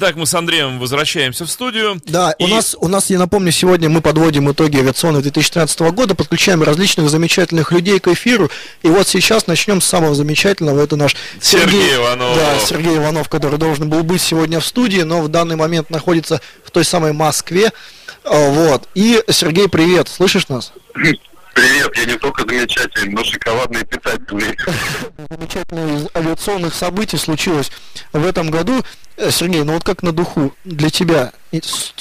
Итак, мы с Андреем возвращаемся в студию. Да, у И- нас, у нас, я напомню, сегодня мы подводим итоги авиационных 2013 года, подключаем различных замечательных людей к эфиру. И вот сейчас начнем с самого замечательного. Это наш Сергей Иванов. Да, Сергей Иванов, который должен был быть сегодня в студии, но в данный момент находится в той самой Москве. А, Вот. И, Сергей, привет, слышишь нас? Привет, я не только замечательный, но шоколадный и питательный. Замечательное из авиационных событий случилось в этом году. Э, Сергей, ну вот как на духу для тебя,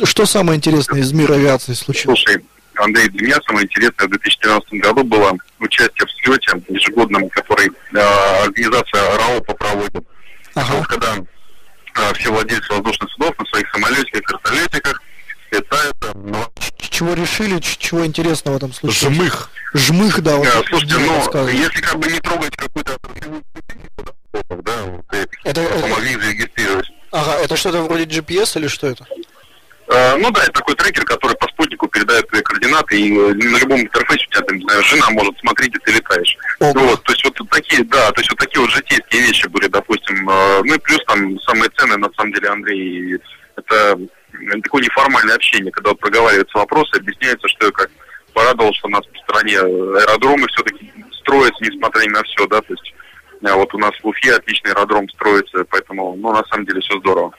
что самое интересное из мира авиации случилось? Слушай, Андрей, для меня самое интересное в 2013 году было участие в слете ежегодном, который э, организация РАО проводит. Ага. Вот когда э, все владельцы воздушных судов на своих самолетиках, вертолетиках э, на Ч- Чего решили, чего интересного в этом случае? Жмых. Жмых, да. Вот это Слушайте, Дима ну, если как бы не трогать какую-то да, вот, Это- это- помогли зарегистрировать. Ага, это что-то вроде GPS или что это? Э, Ну да, это такой трекер, который по спутнику передает твои координаты, и э, на любом интерфейсе у тебя, там, не знаю, жена может смотреть, где ты летаешь. Ого. Ну Вот, то есть вот такие, да, то есть вот такие вот житейские вещи были, допустим. э, Ну и плюс там самые ценные, на самом деле, Андрей, это такое неформальное общение, когда проговариваются вопросы, объясняется, что и как. Порадовал, что у нас по стране аэродромы все-таки строятся, несмотря ни на все, да, то есть э, вот у нас в Уфе отличный аэродром строится, поэтому, ну, на самом деле, все здорово.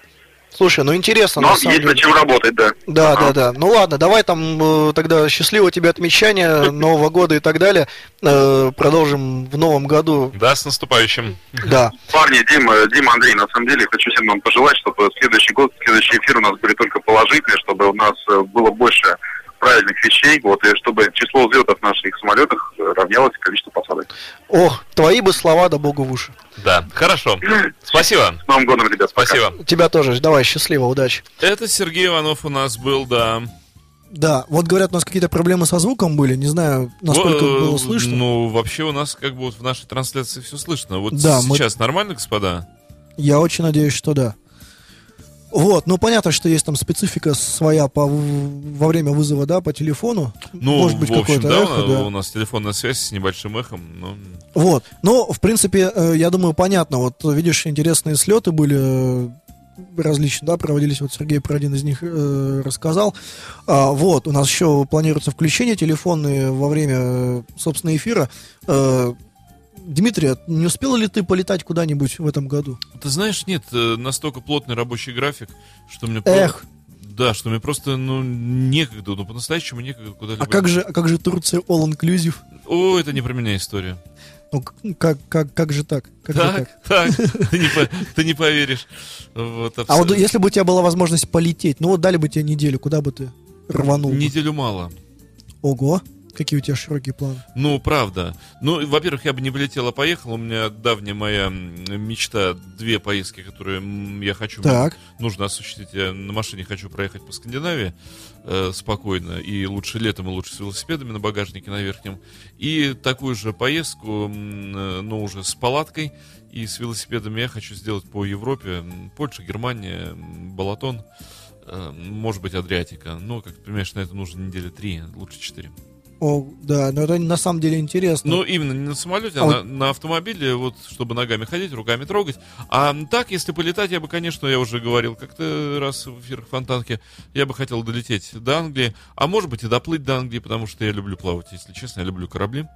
Слушай, ну интересно, Но на самом есть деле. над чем работать, да. Да, Ага. да, да. Ну ладно, давай там э, тогда счастливого тебе отмечания Нового года и так далее. Э, продолжим в новом году. Да, с наступающим. Да. Парни, Дима, Дима, Андрей, на самом деле хочу всем вам пожелать, чтобы следующий год, следующий эфир у нас были только положительные, чтобы у нас э, было больше правильных вещей, вот, и чтобы число взлетов в наших самолетах э, равнялось количеству посадок. Ох, твои бы слова, да богу в уши. Да, хорошо. Спасибо. С Новым годом, ребят. пока. Спасибо. Тебя тоже. Давай, счастливо, удачи. Это Сергей Иванов у нас был, да. Да, вот говорят, у нас какие-то проблемы со звуком были. Не знаю, насколько Во- было слышно. Ну, вообще у нас как бы вот в нашей трансляции все слышно. Вот Да, мы- сейчас нормально, господа? Я очень надеюсь, что да. Вот, ну понятно, что есть там специфика своя по, во время вызова, да, по телефону. Ну, Может быть, в общем, да, эхо, да. у нас телефонная связь с небольшим эхом. Ну, Вот. Но, в принципе, э, я думаю, понятно. Вот, видишь, интересные слеты были э, различные, да, проводились. Вот Сергей про один из них э, рассказал. А, вот, у нас еще планируется включение телефонные во время, э, собственно, эфира. Э, Дмитрий, а не успел ли ты полетать куда-нибудь в этом году? ты знаешь, нет, э, настолько плотный рабочий график, что мне... Эх, Да, что мне просто, ну, некогда, ну, по-настоящему некогда куда-либо. а как же, а как же Турция All Inclusive? О, это не про меня история. Ну, к- как, как, как же так? Как же Так, так, ты не, ты не поверишь. Вот, А вот если бы у тебя была возможность полететь, ну вот дали бы тебе неделю, куда бы ты рванул? Неделю мало. Ого, какие у тебя широкие планы. Ну, правда. Ну, во-первых, я бы не полетел, а поехал. У меня давняя моя мечта, две поездки, которые я хочу. мне Так. Нужно осуществить. Я на машине хочу проехать по Скандинавии э, спокойно. И лучше летом, и лучше с велосипедами на багажнике на верхнем. И такую же поездку, э, но уже с палаткой и с велосипедами я хочу сделать по Европе. Польша, Германия, Балатон. э, Может быть, Адриатика. Но, как ты понимаешь, на это нужно недели три, лучше четыре. О, да, но это на самом деле интересно. Ну, именно не на самолете, а, А на, вот- на автомобиле, вот, чтобы ногами ходить, руками трогать. А так, если полетать, я бы, конечно, я уже говорил как-то раз в эфирах Фонтанки, я бы хотел долететь до Англии, а может быть и доплыть до Англии, потому что я люблю плавать, если честно, я люблю корабли.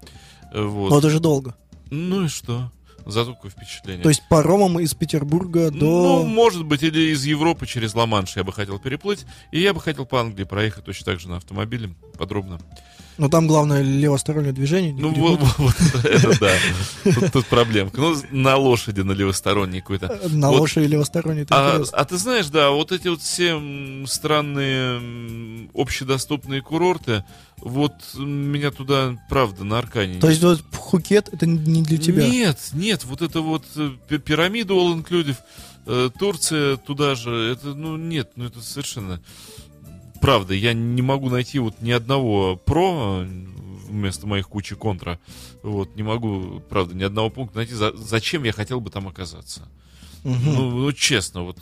Э, Вот. Но это же долго. Ну и что? Зато какое впечатление. То есть паромом из Петербурга Ну, до... может быть, или из Европы через Ла-Манш я бы хотел переплыть, и я бы хотел по Англии проехать точно так же на автомобиле, подробно. Но там главное левостороннее движение. Ну, перепутать. вот, вот это да. Тут, тут проблемка. Ну, на лошади, на левосторонней какой-то. На Вот. лошади левостороннее, это А, а ты знаешь, да, вот эти вот все странные общедоступные курорты, вот меня туда, правда, на Аркане. То есть вот Пхукет это не для тебя? Нет, нет, вот это вот э, пи- пирамида All Inclusive, э, Турция туда же, это, ну, нет, ну, это совершенно... Правда, я не могу найти вот ни одного про вместо моих кучи контра. Вот, не могу, правда, ни одного пункта найти, за- зачем я хотел бы там оказаться. Мгм. Ну, ну, честно, вот,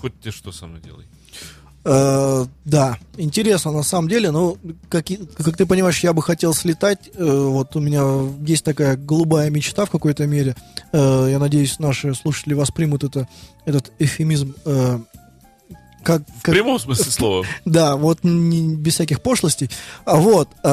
хоть ты что со мной делай. Э, да, интересно на самом деле, но как, как ты понимаешь, я бы хотел слетать. Э, вот у меня есть такая голубая мечта в какой-то мере. Э, я надеюсь, наши слушатели воспримут это, этот эфемизм. Э, как, В как- прямом смысле слова. да, вот не- без всяких пошлостей. А вот, э,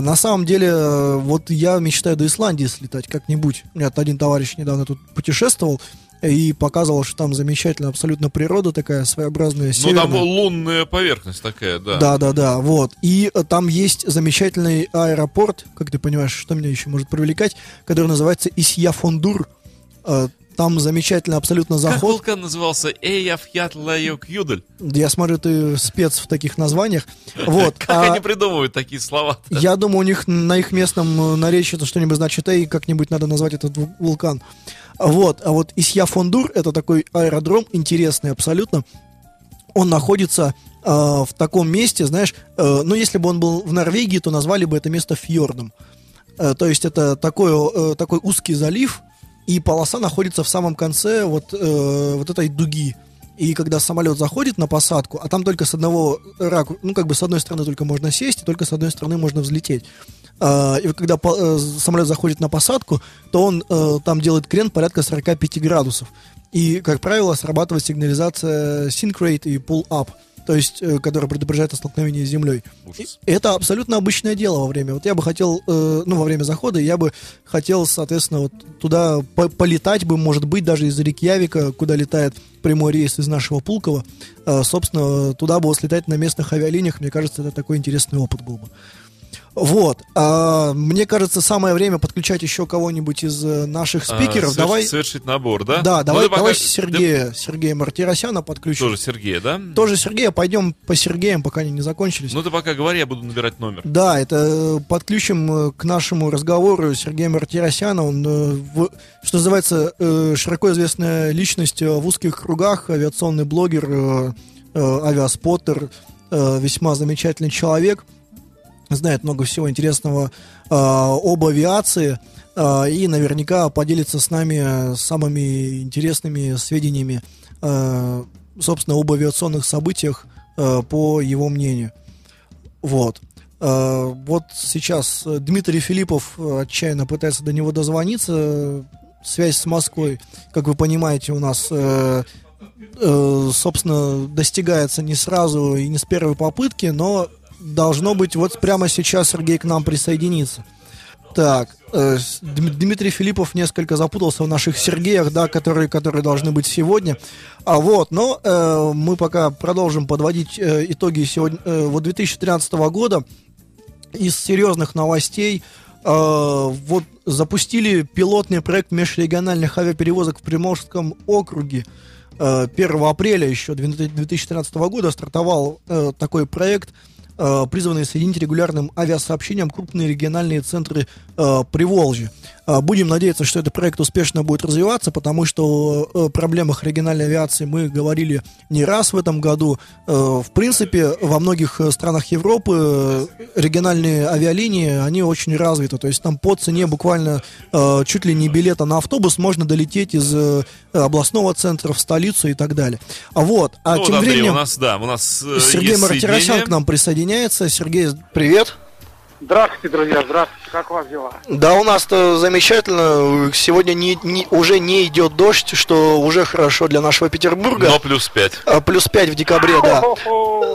на самом деле, э, вот я мечтаю до Исландии слетать как-нибудь. У меня один товарищ недавно тут путешествовал и показывал, что там замечательная абсолютно природа такая своеобразная, Ну, северная. там лунная поверхность такая, да. Да, да, да, вот. И э, там есть замечательный аэропорт, как ты понимаешь, что меня еще может привлекать, который называется Исьяфондур. Там замечательный абсолютно Как заход. вулкан назывался? Эйяфьят Лайок Юдель. Я смотрю, ты спец в таких названиях. Вот. Как а они придумывают такие слова Я думаю, у них на их местном э, наречии это что-нибудь значит, и как-нибудь надо назвать этот ву- вулкан. Вот. А вот Исьяфондур это такой аэродром, интересный абсолютно. Он находится э, в таком месте, знаешь, э, ну, если бы он был в Норвегии, то назвали бы это место фьордом. Э, то есть это такой, э, такой узкий залив, и полоса находится в самом конце вот, э, вот этой дуги. И когда самолет заходит на посадку, а там только с одного ракурса, ну, как бы с одной стороны только можно сесть, и только с одной стороны можно взлететь. А, и когда по- э, самолет заходит на посадку, то он э, там делает крен порядка 45 градусов. И, как правило, срабатывает сигнализация Syncrate и Pull Up, то есть, э, которая предупреждает о столкновении с землей. Это абсолютно обычное дело во время. Вот я бы хотел, э, ну, во время захода, я бы хотел, соответственно, вот туда по- полетать бы, может быть, даже из Рикьявика, куда летает прямой рейс из нашего Пулково. Э, собственно, туда бы вот слетать на местных авиалиниях, мне кажется, это такой интересный опыт был бы. Вот. А, мне кажется, самое время подключать еще кого-нибудь из э, наших спикеров. А, давай, Совершить набор, да? да, Ну, давай, пока- давай ты Сергея, Сергея Мартиросяна подключим. Тоже Сергей, да? Тоже Сергея, пойдем по Сергеям, пока они не закончились. Ну ты пока говори, я буду набирать номер. Да, это э, подключим э, к нашему разговору Сергея Мартиросяна. Он, что называется, широко известная личность в узких кругах, авиационный блогер, авиаспоттер, весьма замечательный человек, знает много всего интересного э, об авиации э, и наверняка поделится с нами самыми интересными сведениями, э, собственно, об авиационных событиях э, по его мнению. Вот. Э, Вот сейчас Дмитрий Филиппов э, отчаянно пытается до него дозвониться. Связь с Москвой, как вы понимаете, у нас, э, э, собственно, достигается не сразу и не с первой попытки, но должно быть вот прямо сейчас Сергей к нам присоединится. Так, э, Дмитрий Филиппов несколько запутался в наших Сергеях, да, которые, которые должны быть сегодня. А вот, но э, мы пока продолжим подводить э, итоги сегодня, э, вот 2013 года. Из серьезных новостей э, вот запустили пилотный проект межрегиональных авиаперевозок в Приморском округе. Э, 1 апреля еще 2013 года стартовал э, такой проект, э, призванный соединить регулярным авиасообщением крупные региональные центры э, Приволжья. Э, Будем надеяться, что этот проект успешно будет развиваться, потому что о проблемах региональной авиации мы говорили не раз в этом году. Э, В принципе, во многих э, странах Европы э, региональные авиалинии, они очень развиты. То есть там по цене буквально чуть ли не билета на автобус можно долететь из областного центра в столицу и так далее. А вот, а ну, тем вот, Андрей, временем... у нас, да, у нас Сергей Мартиросян к нам присоединяется. Сергей, привет. Здравствуйте, друзья, здравствуйте, как у вас дела? Да, у нас-то замечательно. Сегодня не, не- уже не идет дождь, что уже хорошо для нашего Петербурга. Но плюс 5. А, Плюс 5 в декабре, да.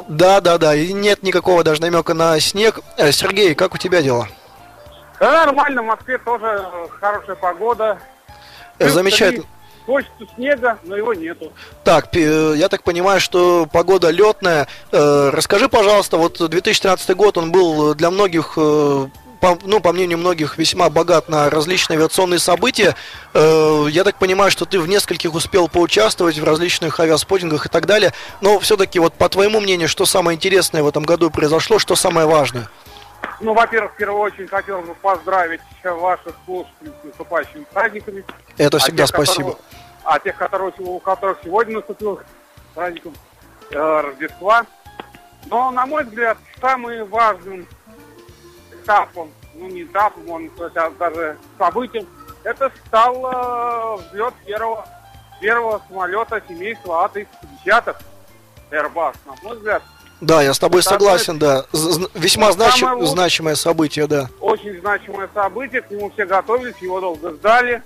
Да, да, да. И нет никакого даже намека на снег. Э, Сергей, как у тебя дела? Да, нормально, в Москве тоже хорошая погода. Э, Замечательно. Хочется снега, но его нету. Так, э, я так понимаю, что погода летная. Расскажи, пожалуйста, вот 2013 год, он был для многих, по, ну, по мнению многих, весьма богат на различные авиационные события. Э, Я так понимаю, что ты в нескольких успел поучаствовать в различных авиаспоттингах и так далее. Но все-таки, вот по твоему мнению, что самое интересное в этом году произошло, что самое важное? Ну, во-первых, в первую очередь хотел бы поздравить ваших слушателей с наступающими праздниками. Это А всегда тех, спасибо. которого- а тех, которые, у которых сегодня наступил праздником э, Рождества. Но, на мой взгляд, самым важным этапом, ну не этапом, он сейчас даже событием, это стал э, взлет первого, первого самолета семейства А-350 Airbus, на мой взгляд. Да, я с тобой Это согласен, да. З- Весьма Ну, значи- самое лучшее- значимое событие, да. Очень значимое событие, к нему все готовились, его долго ждали.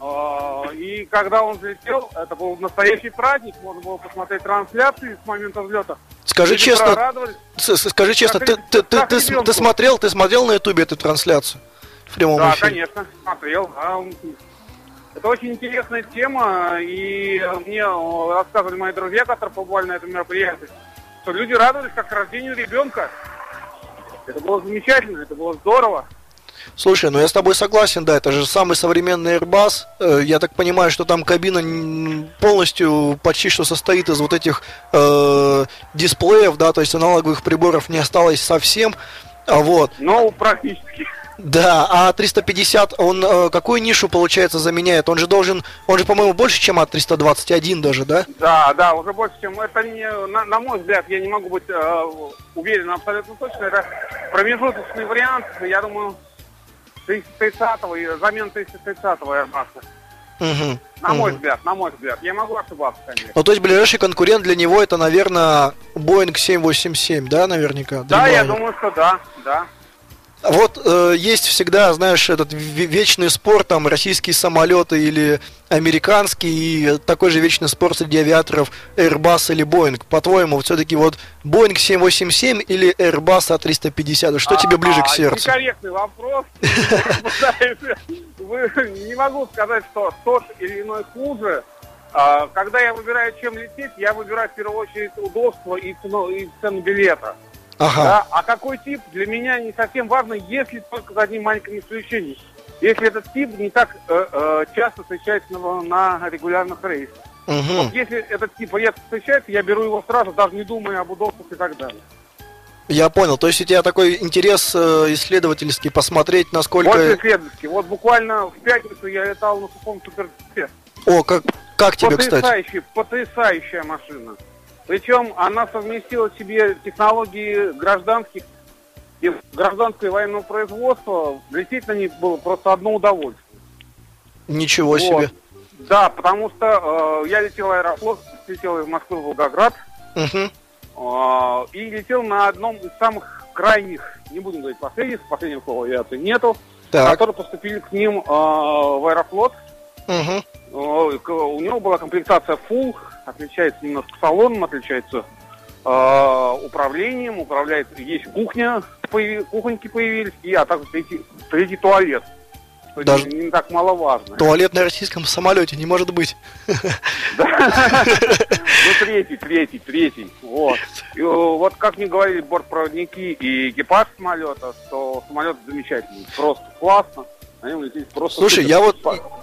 А, И когда он взлетел, это был настоящий праздник, можно было посмотреть трансляции с момента взлета. Скажи Люди честно, скажи честно, ты, ты, ты, ты, ты смотрел, ты смотрел на ютубе эту трансляцию в прямом Да, эфире? конечно, смотрел. да. Это очень интересная тема, и мне рассказывали мои друзья, которые побывали на этом мероприятии, что люди радовались как рождению ребенка. Это было замечательно, это было здорово. Слушай, ну я с тобой согласен, да, это же самый современный Airbus. Э, Я так понимаю, что там кабина полностью почти что состоит из вот этих э, дисплеев, да, то есть аналоговых приборов не осталось совсем. А вот, Но практически. да, а 350, он э, какую нишу, получается, заменяет? Он же должен, он же, по-моему, больше, чем А321 даже, да? Да, да, уже больше, чем это не, на, на мой взгляд, я не могу быть э, уверен абсолютно точно. Это промежуточный вариант, я думаю, 330-го, и замена 330-го Airbus. Мгм, На мой мгм. взгляд, на мой взгляд. Я могу ошибаться, конечно. Ну, то есть ближайший конкурент для него это, наверное, Boeing 787, да, наверняка? Да, я думаю, что да, да. Вот э, есть всегда, знаешь, этот ве- вечный спор, там, российские самолеты или американские, и такой же вечный спор среди авиаторов Airbus или Boeing. По-твоему, все-таки вот Boeing 787 или Airbus А350, что тебе ближе к А, сердцу? Некорректный вопрос. Не могу сказать, что тот или иной хуже. А, Когда я выбираю, чем лететь, я выбираю в первую очередь удобство и цену билета. Ага, Да? А какой тип, для меня не совсем важно, если только за одним маленьким исключением. Если этот тип не так э, э, часто встречается на, на регулярных рейсах. мгм. Если этот тип редко встречается, я беру его сразу, даже не думая об удобствах и так далее. я понял. То есть у тебя такой интерес э, исследовательский, посмотреть, насколько... Вот исследовательский. Вот буквально в пятницу я летал на сухом суперджете. О, как, как тебе, кстати? Потрясающая, потрясающая машина. Причем она совместила в себе технологии гражданских и гражданское и военного производства. Лететь на них было просто одно удовольствие. Ничего Вот. себе. Да, потому что э, я летел аэрофлот, летел из Москвы в Волгоград, Мгм. э, и летел на одном из самых крайних, не будем говорить последних, последнего слова авиации нету, Так. которые поступили к ним э, в аэрофлот. Мгм. Э, У него была комплектация full, отличается немножко салоном, отличается э, управлением, управляет, есть кухня, появи- кухоньки появились, и, а также третий, третий туалет. Что Даже- не, не так маловажно. Туалет на российском самолете, не может быть. Ну, третий, третий, третий. Вот. И, э, вот как мне говорили бортпроводники и экипаж самолета, что самолет замечательный, просто классно. Лететь просто Слушай, супер. я вот,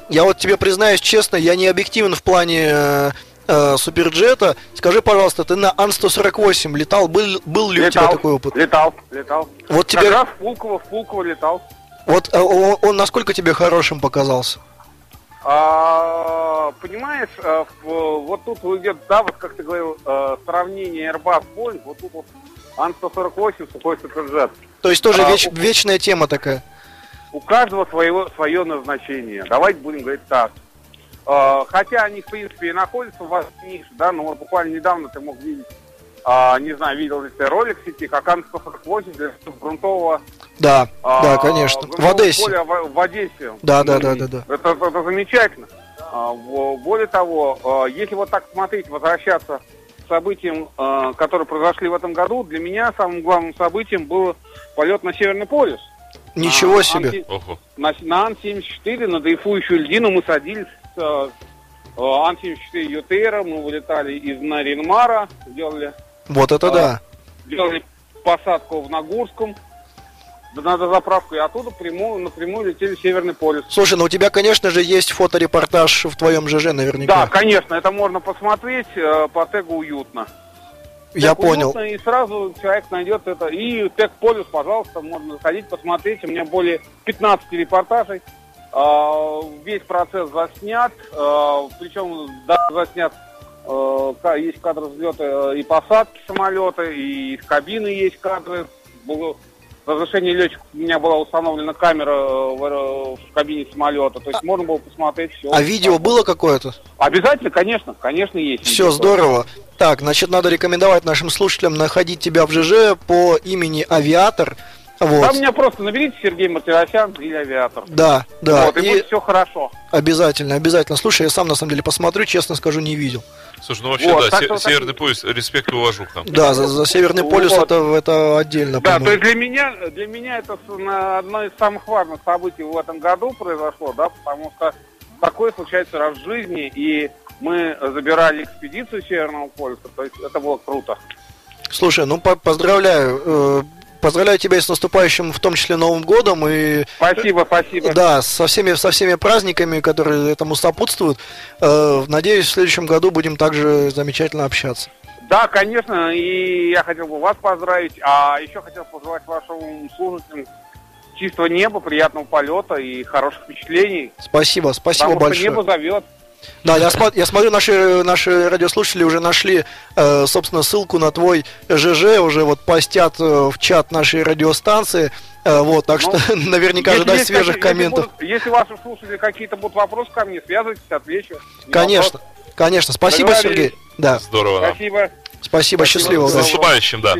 я вот тебе признаюсь честно, я не объективен в плане э, суперджета. Скажи, пожалуйста, ты на Ан-148 летал? Был, был ли у тебя летал, такой опыт? Летал, летал. Вот тебе, раз в Пулково, в Пулково летал. вот э, он, он насколько тебе хорошим показался? А, понимаешь, э, вот тут идет, да, вот как ты говорил, сравнение Airbus Boeing, вот тут вот Ан-148, сухой суперджет. То есть тоже А, веч- у- вечная тема такая. У каждого своего, свое назначение. Давайте будем говорить так. Э, хотя они, в принципе, и находятся в вашей нише, да, но вот буквально недавно ты мог видеть, а, не знаю, видел ли ты ролик в сети, как Ан-148 для грунтового Да, а, да, конечно. В Одессе. поля в, в Одессе. Да, да, да, да, да. Это, это замечательно. А, в- Более того, а, если вот так смотреть, возвращаться к событиям, а, которые произошли в этом году, для меня самым главным событием был полет на Северный полюс. Ничего А, себе. Ан-. На, на Ан-74, на дрейфующую льдину мы садились Ан-74 ЮТР, мы вылетали из Наринмара, делали, Вот это а, да. делали посадку в Нагурском, на дозаправку, и оттуда прямую, напрямую летели в Северный полюс. Слушай, ну у тебя, конечно же, есть фоторепортаж в твоем ЖЖ Да, наверняка. конечно, это можно посмотреть э, по тегу уютно. Я Тег понял. уютно, и сразу человек найдет это. И тег полюс, пожалуйста, можно заходить, посмотреть. У меня более 15 репортажей. А, Весь процесс заснят. а, Причем да, заснят э, ка- есть кадры взлета и посадки самолета, и из кабины есть кадры. Было разрешении летчика у меня была установлена камера э, в, аэро- в кабине самолета. То есть можно было посмотреть все. А видео было какое-то? Обязательно, конечно, конечно, есть. Все здорово. Так, значит, надо рекомендовать нашим слушателям находить тебя в ЖЖ по имени Авиатор. Вот. Там меня просто наберите Сергей Мартиросян или авиатор. Да, да. вот, и, и будет все хорошо. обязательно, обязательно. Слушай, я сам на самом деле посмотрю, честно скажу, не видел. Слушай, ну вообще, Вот, да, так се- Северный так- пояс, респект и уважуха. Да, за, за Северный полюс Вот. это, это отдельно, Да, то по-моему. есть для меня, для меня это одно из самых важных событий в этом году произошло, да, потому что такое случается раз в жизни, и мы забирали экспедицию Северного полюса, то есть это было круто. Слушай, ну по- поздравляю. Поздравляю тебя и с наступающим, в том числе Новым годом, и Спасибо, спасибо. да, со всеми, со всеми праздниками, которые этому сопутствуют. Э, Надеюсь, в следующем году будем также замечательно общаться. Да, конечно, и я хотел бы вас поздравить, а еще хотел пожелать вашим слушателям чистого неба, приятного полета и хороших впечатлений. Спасибо, спасибо потому большое. что небо зовет. Да, я, смо- я смотрю, наши, наши радиослушатели уже нашли, э, собственно, ссылку на твой ЖЖ, уже вот постят э, в чат нашей радиостанции. Э, вот, так Ну, что наверняка Если ожидать есть свежих какие- если комментов. будут- Если, ваши слушатели какие-то будут вопросы ко мне, связывайтесь, отвечу. Не Конечно, конечно. Спасибо, Договорились. Сергей. Да, Здорово. вопрос. да. Спасибо. спасибо, счастливо. С да. наступающим, да.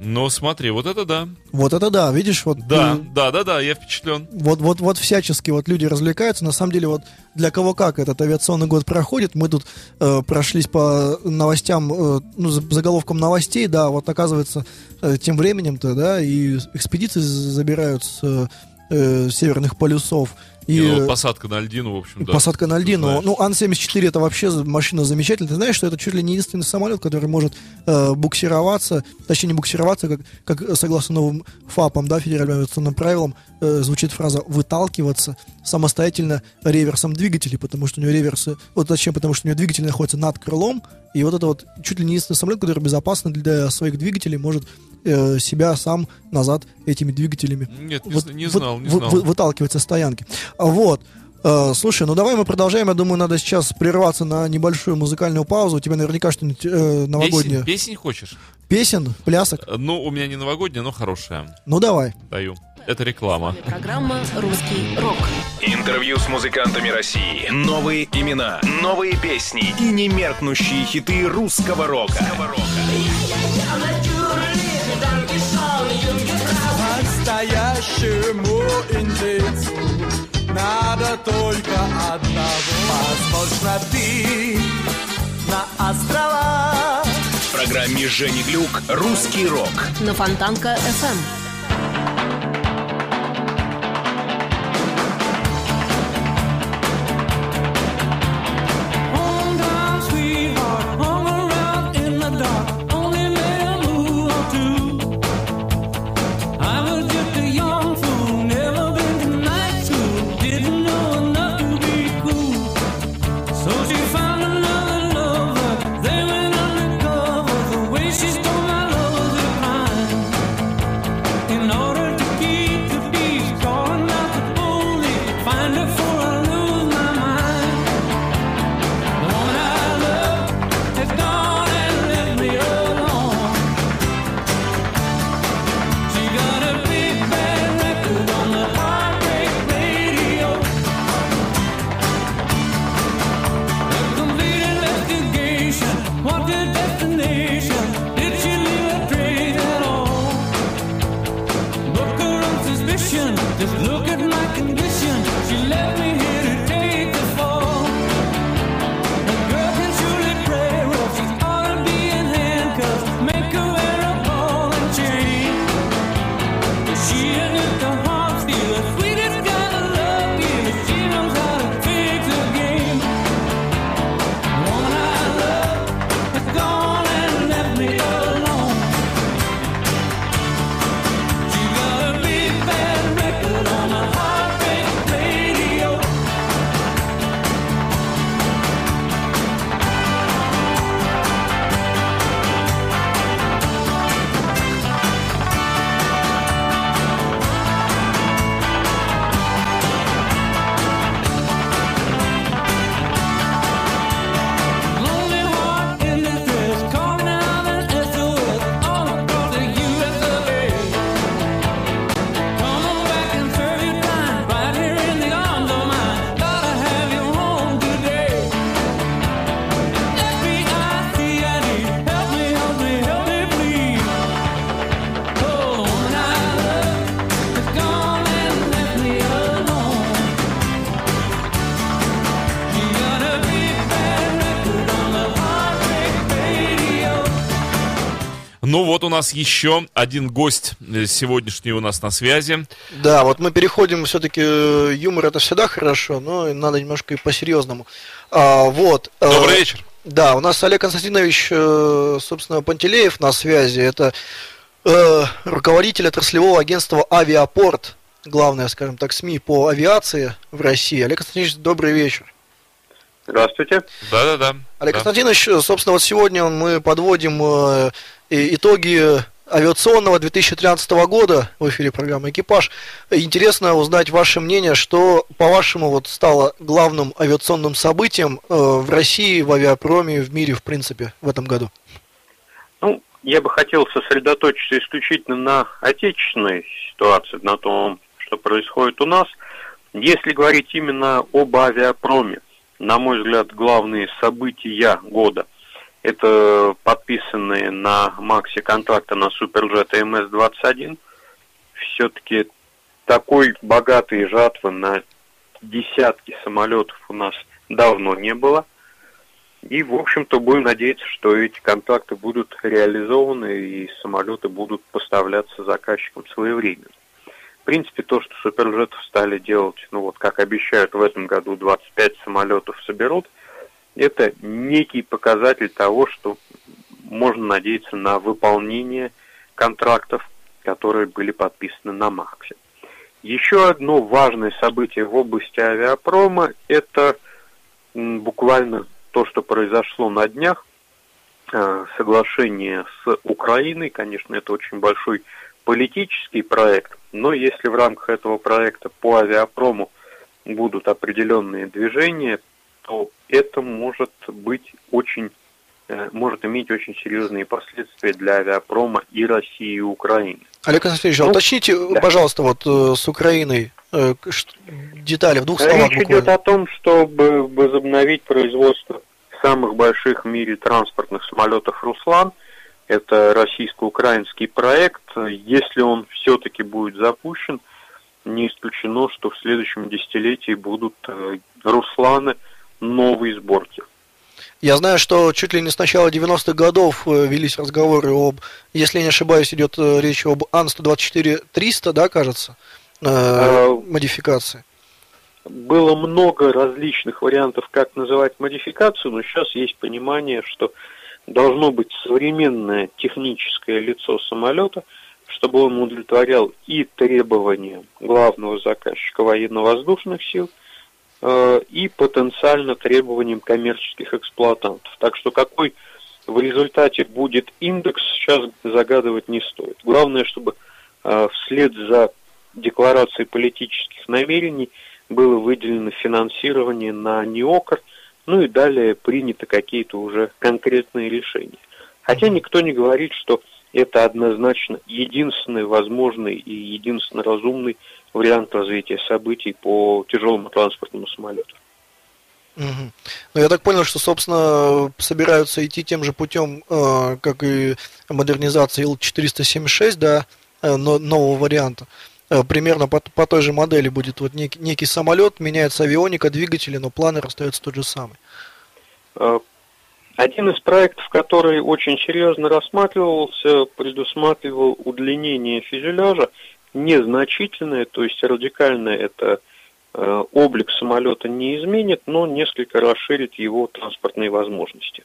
Ну, смотри, вот это да. Вот это да, видишь, вот Да, э, да, да, да, я впечатлен. Вот, вот, вот всячески вот люди развлекаются. На самом деле, вот для кого как этот авиационный год проходит, мы тут э, прошлись по новостям, э, ну, за- заголовкам новостей, да, вот оказывается, э, тем временем-то, да, и экспедиции забирают с э, э, северных полюсов. И, И, ну, э, посадка на льдину, в общем, да. Посадка на льдину. Ну, Ан-74 это вообще машина замечательная. Ты знаешь, что это чуть ли не единственный самолет, который может э, буксироваться, точнее не буксироваться, как, как согласно новым ФАПам, да, федеральным авиационным правилам, э, звучит фраза «выталкиваться» самостоятельно реверсом двигателей, потому что у него реверсы, вот зачем, потому что у него двигатель находится над крылом, и вот это вот чуть ли не единственный самолет, который безопасно для своих двигателей может э, себя сам назад этими двигателями Нет, не, вот- не знал, не знал. вы- выталкивать со стоянки. А Вот. Э, Слушай, ну давай мы продолжаем. Я думаю, надо сейчас прерваться на небольшую музыкальную паузу. У тебя наверняка что-нибудь э, новогоднее. Песень, песень хочешь? Песен, плясок. Э, Ну, у меня не новогодняя, но хорошая. Ну давай. Даю. Это реклама. Программа «Русский рок». Интервью с музыкантами России. Новые имена, новые песни и немеркнущие хиты русского рока. Настоящему индейцу надо только одного. Возможно, ты на острова В программе Жени Глюк «Русский рок». На Фонтанка Just look у нас еще один гость э, сегодняшний у нас на связи. Да, вот мы переходим, все-таки юмор это всегда хорошо, но надо немножко и по-серьезному. А, вот. э, Добрый вечер. Да, у нас Олег Константинович, э, собственно, Пантелеев на связи. Это э, руководитель отраслевого агентства «Авиапорт», главное, скажем так, СМИ по авиации в России. Олег Константинович, добрый вечер. Здравствуйте. Да-да-да. Олег Да. Константинович, э, собственно, вот сегодня мы подводим э, итоги авиационного 2013 года в эфире программы «Экипаж». Интересно узнать ваше мнение, что, по-вашему, вот стало главным авиационным событием э, в России, в авиапроме, в мире, в принципе, в этом году? Ну, я бы хотел сосредоточиться исключительно на отечественной ситуации, на том, что происходит у нас. Если говорить именно об авиапроме, на мой взгляд, главные события года – это подписанные на Максе контракты на Суперджет МС-21. Все-таки такой богатой жатвы на десятки самолетов у нас давно не было. И, в общем-то, будем надеяться, что эти контракты будут реализованы и самолеты будут поставляться заказчикам своевременно. В принципе, то, что суперджетов стали делать, ну вот как обещают в этом году 25 самолетов соберут, это некий показатель того, что можно надеяться на выполнение контрактов, которые были подписаны на Максе. Еще одно важное событие в области авиапрома – это буквально то, что произошло на днях, э, соглашение с Украиной. Конечно, это очень большой политический проект, но если в рамках этого проекта по авиапрому будут определенные движения, то это может быть очень э, может иметь очень серьезные последствия для авиапрома и России, и Украины. Олег Константинович, а Ну, уточните, да. пожалуйста, вот э, с Украиной э, детали в двух словах Речь идет буквально. о том, чтобы возобновить производство самых больших в мире транспортных самолетов «Руслан». Это российско-украинский проект. Если он все-таки будет запущен, не исключено, что в следующем десятилетии будут э, «Русланы» новой сборки. Я знаю, что чуть ли не с начала 90-х годов э, велись разговоры об, если я не ошибаюсь, идет э, речь об Ан-124-300, да, кажется, э, А, модификации. Было много различных вариантов, как называть модификацию, но сейчас есть понимание, что должно быть современное техническое лицо самолета, чтобы он удовлетворял и требования главного заказчика военно-воздушных сил, э, и потенциально требованиям коммерческих эксплуатантов. Так что какой в результате будет индекс, сейчас загадывать не стоит. Главное, чтобы э, вслед за декларацией политических намерений было выделено финансирование на НИОКР, ну и далее приняты какие-то уже конкретные решения. Хотя никто не говорит, что это однозначно единственный возможный и единственно разумный вариант развития событий по тяжелому транспортному самолету. Мгм. Ну, я так понял, что, собственно, собираются идти тем же путем, э, как и модернизация Ил-476, да, э, но- нового варианта. Э, Примерно по, по той же модели будет вот некий, некий самолет, меняется авионика, двигатели, но планер остается тот же самый. Э, Один из проектов, который очень серьезно рассматривался, предусматривал удлинение фюзеляжа, незначительное, то есть радикальное это э, облик самолета не изменит, но несколько расширит его транспортные возможности.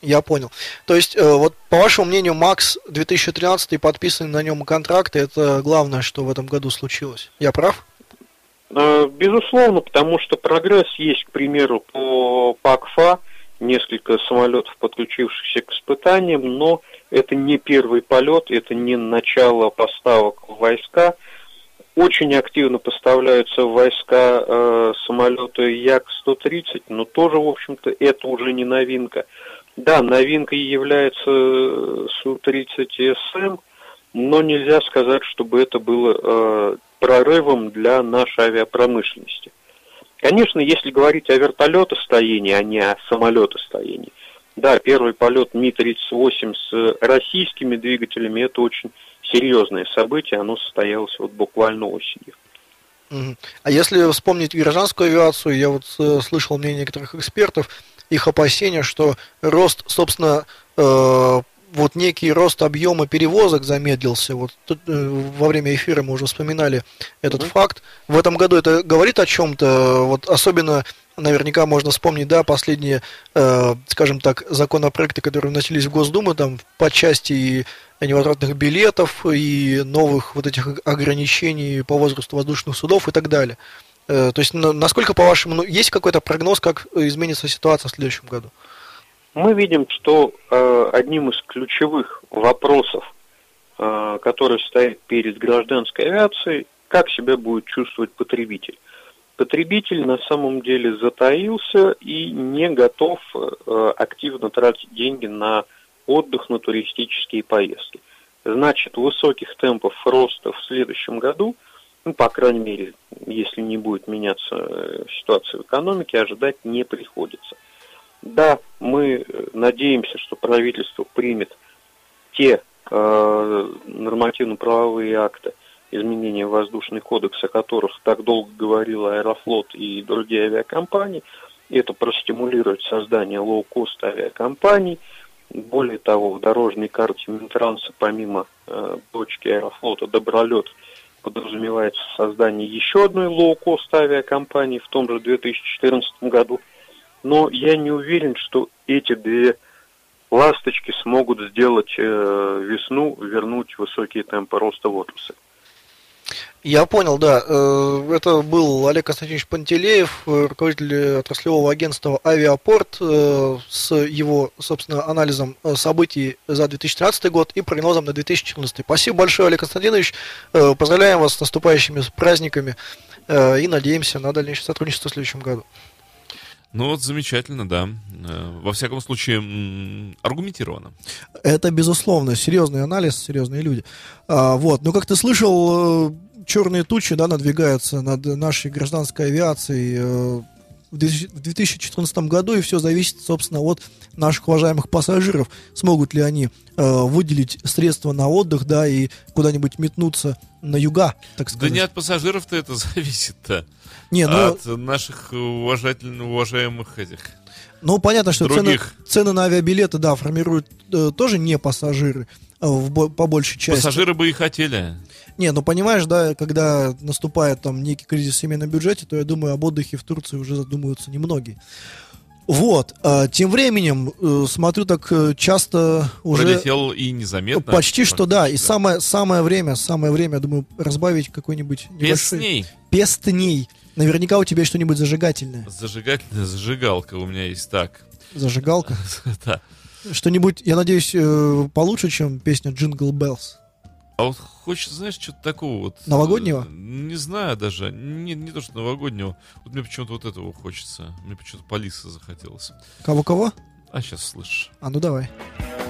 Я понял. То есть, э, вот по вашему мнению, МАКС 2013 и подписанные на нем контракты, это главное, что в этом году случилось. Я прав? Э, Безусловно, потому что прогресс есть, к примеру, по ПАКФА, несколько самолетов, подключившихся к испытаниям, но это не первый полет, это не начало поставок в войска. Очень активно поставляются в войска э, самолеты Як-130, но тоже, в общем-то, это уже не новинка. Да, новинкой является э, Су-30СМ, но нельзя сказать, чтобы это было э, прорывом для нашей авиапромышленности. Конечно, если говорить о вертолетостроении, а не о самолетостроении, да, первый полет Ми-38 с российскими двигателями – это очень серьезное событие, оно состоялось вот буквально осенью. А если вспомнить гражданскую авиацию, я вот э, слышал мнение некоторых экспертов, их опасения, что рост, собственно, э, вот некий рост объема перевозок замедлился. Вот тут, э, во время эфира мы уже вспоминали этот факт. В этом году это говорит о чем-то, вот особенно наверняка можно вспомнить, да, последние, э, скажем так, законопроекты, которые вносились в Госдуму, там, по части и невозвратных билетов, и новых вот этих ограничений по возрасту воздушных судов и так далее. Э, то есть, на- насколько, по-вашему, ну, есть какой-то прогноз, как изменится ситуация в следующем году? Мы видим, что э, одним из ключевых вопросов, э, который стоит перед гражданской авиацией, как себя будет чувствовать потребитель. Потребитель на самом деле затаился и не готов э, активно тратить деньги на отдых, на туристические поездки. Значит, высоких темпов роста в следующем году, ну, по крайней мере, если не будет меняться э, ситуация в экономике, ожидать не приходится. Да, мы э, надеемся, что правительство примет те э, нормативно-правовые акты изменения воздушный кодекс, о которых так долго говорил Аэрофлот и другие авиакомпании. Это простимулирует создание лоу-кост авиакомпаний. Более того, в дорожной карте Минтранса помимо э, дочки Аэрофлота Добролет подразумевается создание еще одной лоу-кост авиакомпании в том же 2014 году. Но я не уверен, что эти две ласточки смогут сделать э, весну, вернуть высокие темпы роста в отрасли. Я понял, да. Э, Это был Олег Константинович Пантелеев, э, руководитель отраслевого агентства «Авиапорт» э, с его, собственно, анализом событий за 2013 год и прогнозом на 2014. Спасибо большое, Олег Константинович. Поздравляем вас с наступающими праздниками и надеемся на дальнейшее сотрудничество в следующем году. Ну вот замечательно, да. Э, Во всяком случае, м, аргументированно. Это, безусловно, серьезный анализ, серьезные люди. А, вот, но как ты слышал, э, черные тучи, да, надвигаются над нашей гражданской авиацией э, в 2000 в 2014 году, и все зависит, собственно, от наших уважаемых пассажиров. Смогут ли они э, выделить средства на отдых, да, и куда-нибудь метнуться на юга, так Да сказать. не от пассажиров-то это зависит-то. Не, ну, а от наших уважательно уважаемых этих. Ну, понятно, что цены, Других. цены на авиабилеты, да, формируют э, тоже не пассажиры, э, в по большей части. Пассажиры бы и хотели. Не, ну понимаешь, да, когда наступает там некий кризис в семейном бюджете, то я думаю, об отдыхе в Турции уже задумываются немногие. Вот, а, тем временем, э, смотрю, так э, часто уже... Пролетел и незаметно. Почти что да, и самое, самое время, самое время, я думаю, разбавить какой-нибудь небольшой... Песней. Пестней. Наверняка у тебя что-нибудь зажигательное. Зажигательная зажигалка у меня есть так. Зажигалка. Да. Что-нибудь, я надеюсь, э, получше, чем песня Jingle Bells. А вот хочется, знаешь, что-то такого вот... Новогоднего? э, Не знаю даже. Не, не то, что новогоднего. Вот мне почему-то вот этого хочется. Мне почему-то Полиса захотелось. Кого-кого? А сейчас слышишь. А ну давай. Just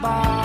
bye.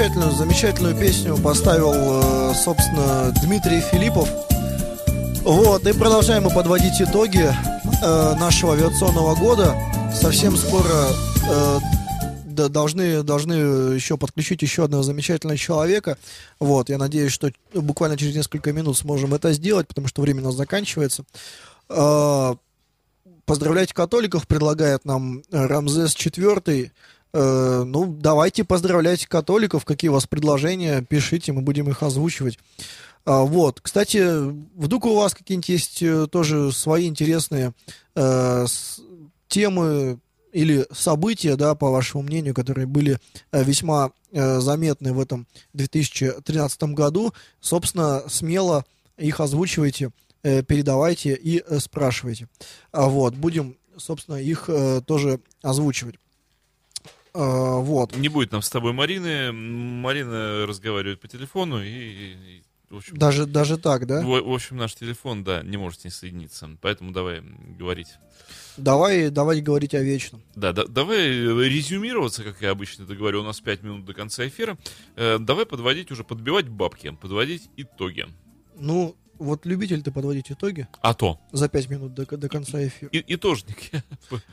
Замечательную, замечательную песню поставил, э, собственно, Дмитрий Филиппов. Вот, и продолжаем мы подводить итоги э, нашего авиационного года. Совсем скоро э, должны, должны еще подключить еще одного замечательного человека. Вот, я надеюсь, что буквально через несколько минут сможем это сделать, потому что время у нас заканчивается. Поздравлять католиков предлагает нам Рамзес IV. Э, ну, давайте поздравлять католиков. Какие у вас предложения? Пишите, мы будем их озвучивать. А, вот, кстати, вдруг у вас какие-нибудь есть э, тоже свои интересные э, с- темы или события, да, по вашему мнению, которые были э, весьма э, заметны в этом 2013 году, собственно, смело их озвучивайте, э, передавайте и э, спрашивайте. А вот, будем, собственно, их э, тоже озвучивать. А, вот. Не будет нам с тобой Марины. Марина разговаривает по телефону и, и- в общем, Даже, даже так, да? в, в общем, наш телефон, да, не может с ней соединиться. Поэтому давай говорить. Давай, давай говорить о вечном. Да, да, давай резюмироваться, как я обычно это говорю. У нас 5 минут до конца эфира. Э, давай подводить уже, подбивать бабки, подводить итоги. Ну, вот любитель ты подводить итоги А то. за пять минут до, до конца эфира. И, итожник.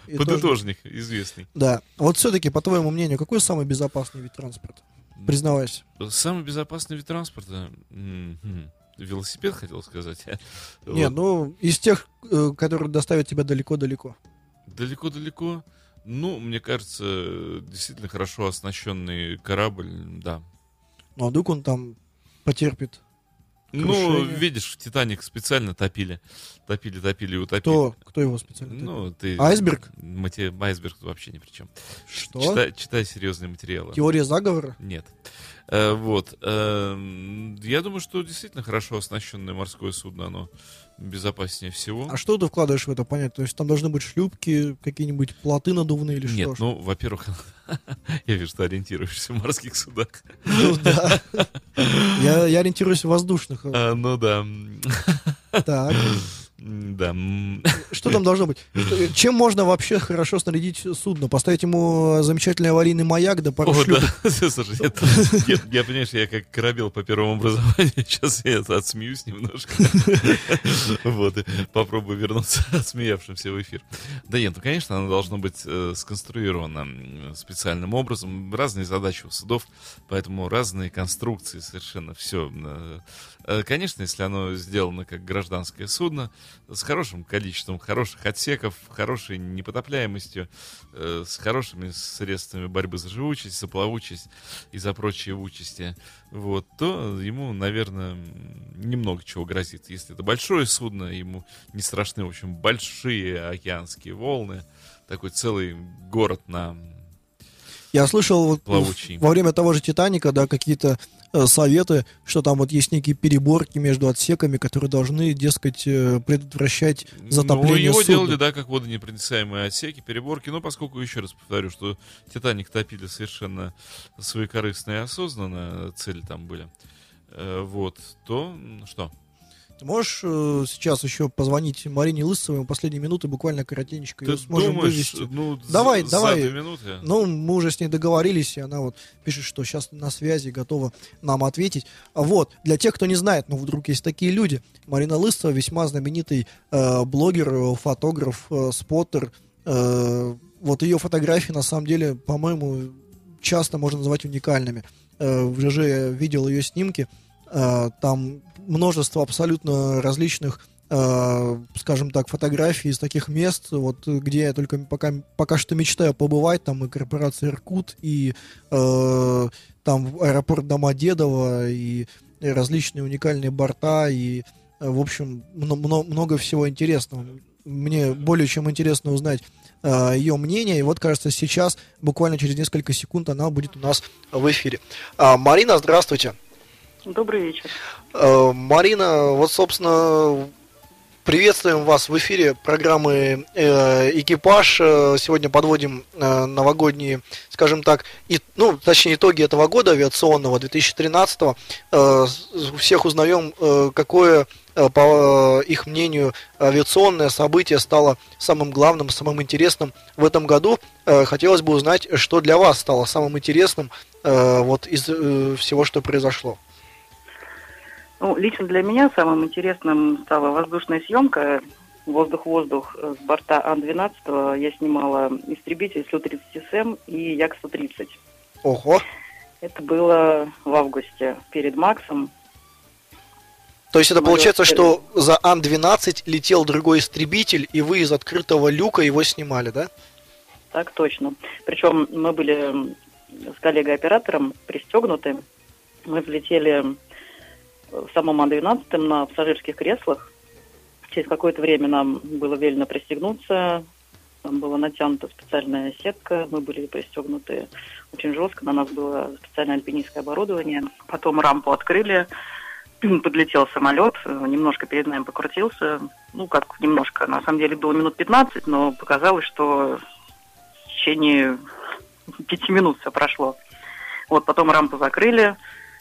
Итожник. Подытожник известный. Да. Вот все-таки, по твоему мнению, какой самый безопасный вид транспорта? Признавайся. Самый безопасный вид транспорта. м, м, Велосипед, хотел сказать. Не, Вот. ну, из тех, э, которые доставят тебя далеко-далеко. Далеко-далеко. Ну, мне кажется, действительно хорошо оснащенный корабль, да. Ну, а вдруг он там потерпит? Ну, Крушение. видишь, Титаник специально топили. Топили, топили и утопили. Кто, кто его специально топит? Ну, ты... Айсберг? Мате- Айсберг вообще ни при чем. Что? Читай, читай серьезные материалы. Теория заговора? Нет. Э, вот. Эм, я думаю, что действительно хорошо оснащенное морское судно, оно безопаснее всего. А что ты вкладываешь в это понятие? То есть там должны быть шлюпки, какие-нибудь плоты надувные или Нет, что? ну, во-первых, я вижу, что ориентируешься в морских судах. Ну да. Я, я ориентируюсь в воздушных. А, ну да. Так. Да. Что там должно быть? Чем можно вообще хорошо снарядить судно? Поставить ему замечательный аварийный маяк, да пару О, шлюпок? да. Слушай, это- я, я, понимаешь, я как корабел по первому образованию, сейчас я это отсмеюсь немножко. Вот, и попробую вернуться отсмеявшимся в эфир. Да нет, ну, конечно, оно должно быть э, сконструировано специальным образом. Разные задачи у судов, поэтому разные конструкции совершенно все. Конечно, если оно сделано как гражданское судно, с хорошим количеством хороших отсеков, хорошей непотопляемостью, э, с хорошими средствами борьбы за живучесть, за плавучесть и за прочие участи, вот, то ему, наверное, немного чего грозит. Если это большое судно, ему не страшны, в общем, большие океанские волны, такой целый город на... Я слышал вот Плавучий. во время того же Титаника, да, какие-то советы, что там вот есть некие переборки между отсеками, которые должны, дескать, э, предотвращать Ну, затопление его судна. делали, да, как водонепроницаемые отсеки, переборки. Но поскольку, еще раз повторю, что Титаник топили совершенно своекорыстно и осознанно, цели там были, э, вот, то что? Ты можешь э, сейчас еще позвонить Марине Лысовой, последние минуты буквально коротенько ее Ты сможем думаешь, вывести. ну, Давай, за, давай. за минуты? Ну, мы уже с ней договорились, и она вот пишет, что сейчас на связи, готова нам ответить. А Вот, для тех, кто не знает, ну, вдруг есть такие люди. Марина Лысова весьма знаменитый э, блогер, фотограф, э, споттер. Э, вот ее фотографии, на самом деле, по-моему, часто можно назвать уникальными. Э, в ЖЖ я видел ее снимки. Э, там множество абсолютно различных э, скажем так, фотографий из таких мест, вот где я только пока, пока что мечтаю побывать, там и корпорация Иркут, и э, там аэропорт Домодедово, и, различные уникальные борта, и, в общем, мно- мно- много всего интересного. Мне более чем интересно узнать э, ее мнение, и вот, кажется, сейчас, буквально через несколько секунд, она будет у нас в эфире. А, Марина, здравствуйте. Добрый вечер. Э, Марина, вот, собственно, Приветствуем вас в эфире программы э, «Экипаж». Э, Сегодня подводим новогодние, скажем так, и, ну, точнее, итоги этого года авиационного, 2013 э, с- У всех узнаем, какое, по их мнению, авиационное событие стало самым главным, самым интересным в этом году. Хотелось бы узнать, что для вас стало самым интересным вот из всего, что произошло. Ну, лично для меня самым интересным стала воздушная съемка «Воздух-воздух» с борта Ан-12. Я снимала истребитель Су-30СМ и Як-130. Ого! Это было в августе перед Максом. То есть это Самолет получается, что за Ан-12 летел другой истребитель, и вы из открытого люка его снимали, да? Так точно. Причем мы были с коллегой-оператором пристегнуты. Мы взлетели в самом Ан-12 на пассажирских креслах. Через какое-то время нам было велено пристегнуться. Там была натянута специальная сетка. Мы были пристегнуты очень жестко. На нас было специальное альпинистское оборудование. Потом рампу открыли. Подлетел самолет, немножко перед нами покрутился. Ну, как немножко, на самом деле было минут 15, но показалось, что в течение пяти минут все прошло. Вот, потом рампу закрыли,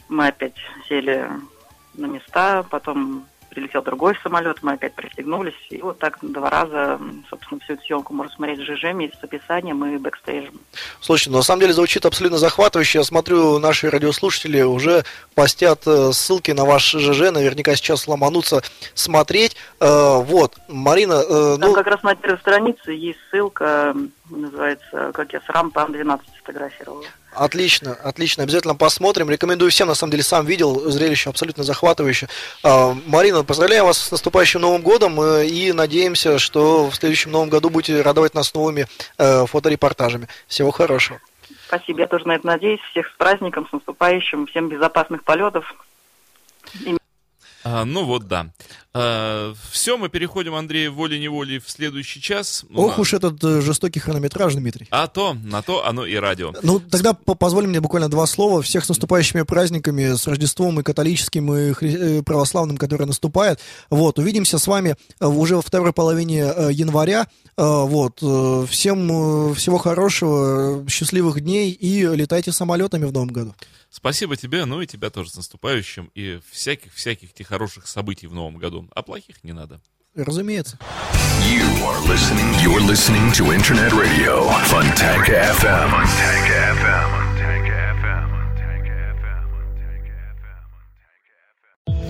мы опять сели на места, потом прилетел другой самолет, мы опять пристегнулись, и вот так два раза, собственно, всю эту съемку можно смотреть в ЖЖ с описанием и бэкстейджем. Слушайте, ну, на самом деле звучит абсолютно захватывающе. Я смотрю, наши радиослушатели уже постят э, ссылки на ваш ЖЖ, наверняка сейчас ломанутся смотреть. Э, вот, Марина, э, Там ну, как раз на первой странице есть ссылка, называется, как я с рампы Ан-12 фотографировала. Отлично, отлично. Обязательно посмотрим. Рекомендую всем, на самом деле, сам видел. Зрелище абсолютно захватывающее. А, Марина, поздравляю вас с наступающим Новым годом э, и надеемся, что в следующем Новом году будете радовать нас новыми э, фоторепортажами. Всего хорошего. Спасибо, я тоже на это надеюсь. Всех с праздником, с наступающим, всем безопасных полетов. А, ну вот, да. все, мы переходим, Андрей, волей-неволей в следующий час. Ох нас- уж этот э, жестокий хронометраж, Дмитрий. А то, на то оно и радио. Ну, тогда по- позволь мне буквально два слова. Всех с наступающими праздниками, с Рождеством и католическим, и хри- э, православным, который наступает. Вот, увидимся с вами э, уже во второй половине января. Э, Вот, э, всем э, всего хорошего, счастливых дней и летайте самолетами в новом году. Спасибо тебе, ну и тебя тоже с наступающим. И всяких-всяких тех хороших событий в новом году. А плохих не надо. Разумеется. You are listening. You're listening to Internet Radio, Funtank FM. Funtank FM.